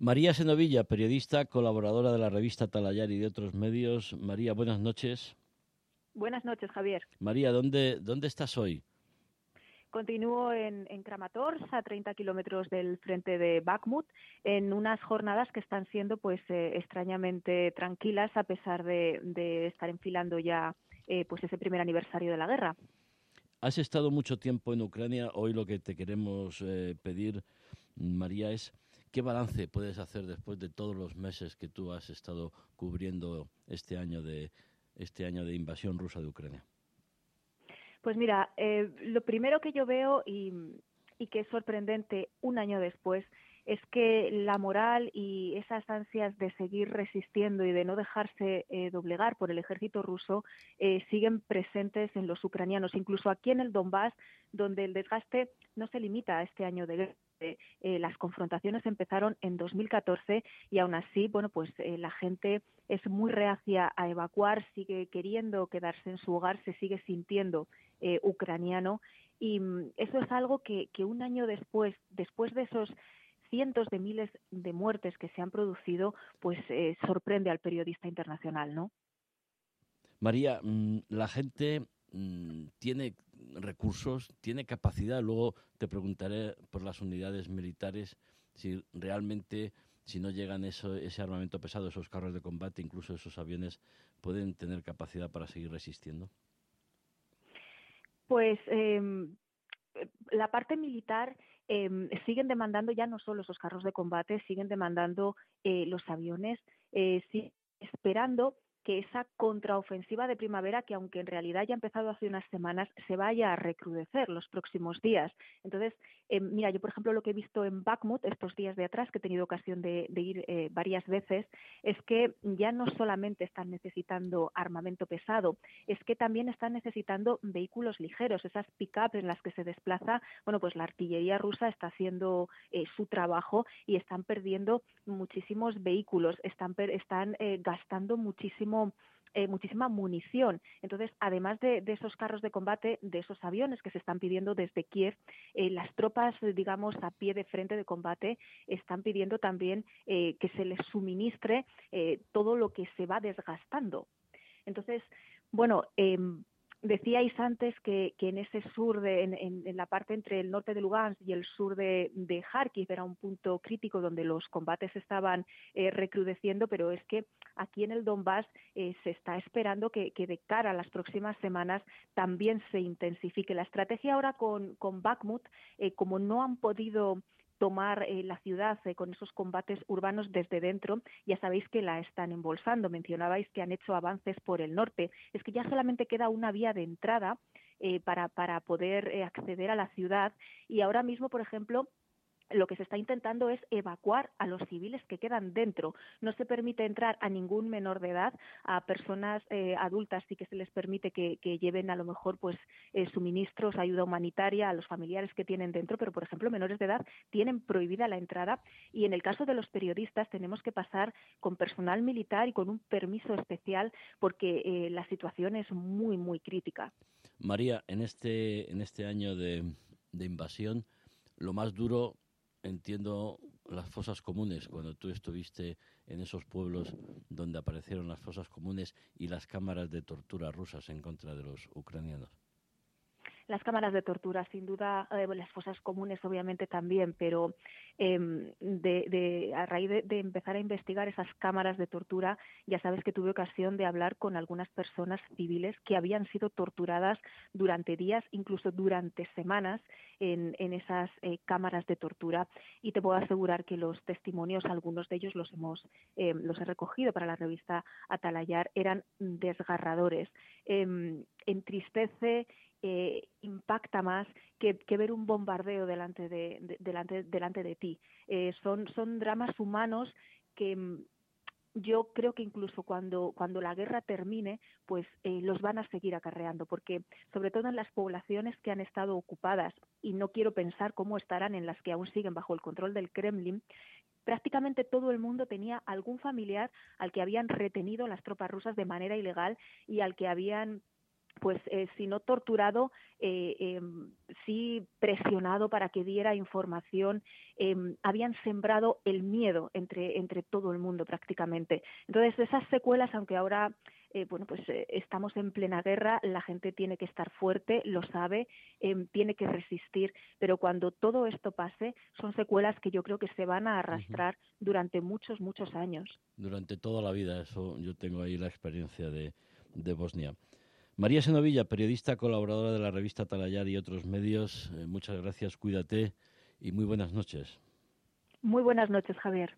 María Senovilla, periodista, colaboradora de la revista Talayar y de otros medios. María, buenas noches. Buenas noches, Javier. María, ¿dónde, dónde estás hoy? Continúo en, en Kramatorsk, a 30 kilómetros del frente de Bakhmut, en unas jornadas que están siendo pues eh, extrañamente tranquilas a pesar de, de estar enfilando ya eh, pues ese primer aniversario de la guerra. Has estado mucho tiempo en Ucrania. Hoy lo que te queremos eh, pedir, María, es ¿Qué balance puedes hacer después de todos los meses que tú has estado cubriendo este año de este invasión rusa de Ucrania? Pues mira, eh, lo primero que yo veo y que es sorprendente un año después es que la moral y esas ansias de seguir resistiendo y de no dejarse eh, doblegar por el ejército ruso eh, siguen presentes en los ucranianos, incluso aquí en el Donbass, donde el desgaste no se limita a este año de guerra eh, las confrontaciones empezaron en 2014 y aún así, bueno, pues eh, la gente es muy reacia a evacuar, sigue queriendo quedarse en su hogar, se sigue sintiendo ucraniano. Y mm, eso es algo que, que un año después, después de esos cientos de miles de muertes que se han producido, pues sorprende al periodista internacional, ¿no? María, mm, la gente Mm, tiene recursos, tiene capacidad. Luego te preguntaré por las unidades militares si realmente, si no llegan eso, ese armamento pesado, esos carros de combate, incluso esos aviones, pueden tener capacidad para seguir resistiendo. Pues eh, la parte militar eh, siguen demandando ya no solo esos carros de combate, siguen demandando eh, los aviones, eh, sí, esperando que esa contraofensiva de primavera, que aunque en realidad ya ha empezado hace unas semanas, se vaya a recrudecer los próximos días. Entonces, eh, mira, yo por ejemplo lo que he visto en Bakhmut estos días de atrás, que he tenido ocasión de, ir eh, varias veces, es que ya no solamente están necesitando armamento pesado, es que también están necesitando vehículos ligeros, esas pick-up en las que se desplaza, bueno, pues la artillería rusa está haciendo eh, su trabajo y están perdiendo muchísimos vehículos, están, están gastando muchísimo eh, muchísima munición. Entonces, además de, esos carros de combate, de esos aviones que se están pidiendo desde Kiev, eh, las tropas, digamos, a pie de frente de combate están pidiendo también eh, que se les suministre todo lo que se va desgastando. Entonces, bueno, em, Decíais antes que, que en ese sur, de, en, en, la parte entre el norte de Lugansk y el sur de, de Kharkiv era un punto crítico donde los combates estaban eh, recrudeciendo, pero es que aquí en el Donbass eh, se está esperando que, que, de cara a las próximas semanas también se intensifique. La estrategia ahora con, con Bakhmut, eh, como no han podido tomar eh, la ciudad eh, con esos combates urbanos desde dentro. Ya sabéis que la están embolsando. Mencionabais que han hecho avances por el norte. Es que ya solamente queda una vía de entrada eh, para, para poder eh, acceder a la ciudad. Y ahora mismo, por ejemplo, lo que se está intentando es evacuar a los civiles que quedan dentro. No se permite entrar a ningún menor de edad, a personas eh, adultas sí que se les permite que, lleven a lo mejor pues eh, suministros, ayuda humanitaria a los familiares que tienen dentro, pero por ejemplo menores de edad tienen prohibida la entrada y en el caso de los periodistas tenemos que pasar con personal militar y con un permiso especial porque eh, la situación es muy muy crítica. María, en este en este año de, de invasión lo más duro entiendo las fosas comunes, cuando tú estuviste en esos pueblos donde aparecieron las fosas comunes y las cámaras de tortura rusas en contra de los ucranianos. Las cámaras de tortura, sin duda, eh, las fosas comunes obviamente también, pero eh, de, de, a raíz de, de, empezar a investigar esas cámaras de tortura, ya sabes que tuve ocasión de hablar con algunas personas civiles que habían sido torturadas durante días, incluso durante semanas, en, en esas eh, cámaras de tortura. Y te puedo asegurar que los testimonios, algunos de ellos los hemos eh, los he recogido para la revista Atalayar, eran desgarradores. Em, entristece eh, impacta más que, ver un bombardeo delante de, de, delante, de ti. Eh, son, son dramas humanos que mm, yo creo que incluso cuando, cuando la guerra termine, pues eh, los van a seguir acarreando, porque sobre todo en las poblaciones que han estado ocupadas, y no quiero pensar cómo estarán en las que aún siguen bajo el control del Kremlin, prácticamente todo el mundo tenía algún familiar al que habían retenido las tropas rusas de manera ilegal y al que habían pues eh, si no torturado, eh, em, sí presionado para que diera información, em, habían sembrado el miedo entre, entre todo el mundo prácticamente. Entonces, esas secuelas, aunque ahora eh, bueno, pues estamos en plena guerra, la gente tiene que estar fuerte, lo sabe, em, tiene que resistir, pero cuando todo esto pase, son secuelas que yo creo que se van a arrastrar durante muchos, muchos años. Durante toda la vida, eso yo tengo ahí la experiencia de, de Bosnia. María Senovilla, periodista colaboradora de la revista Talayar y otros medios, eh, muchas gracias, cuídate y muy buenas noches. Muy buenas noches, Javier.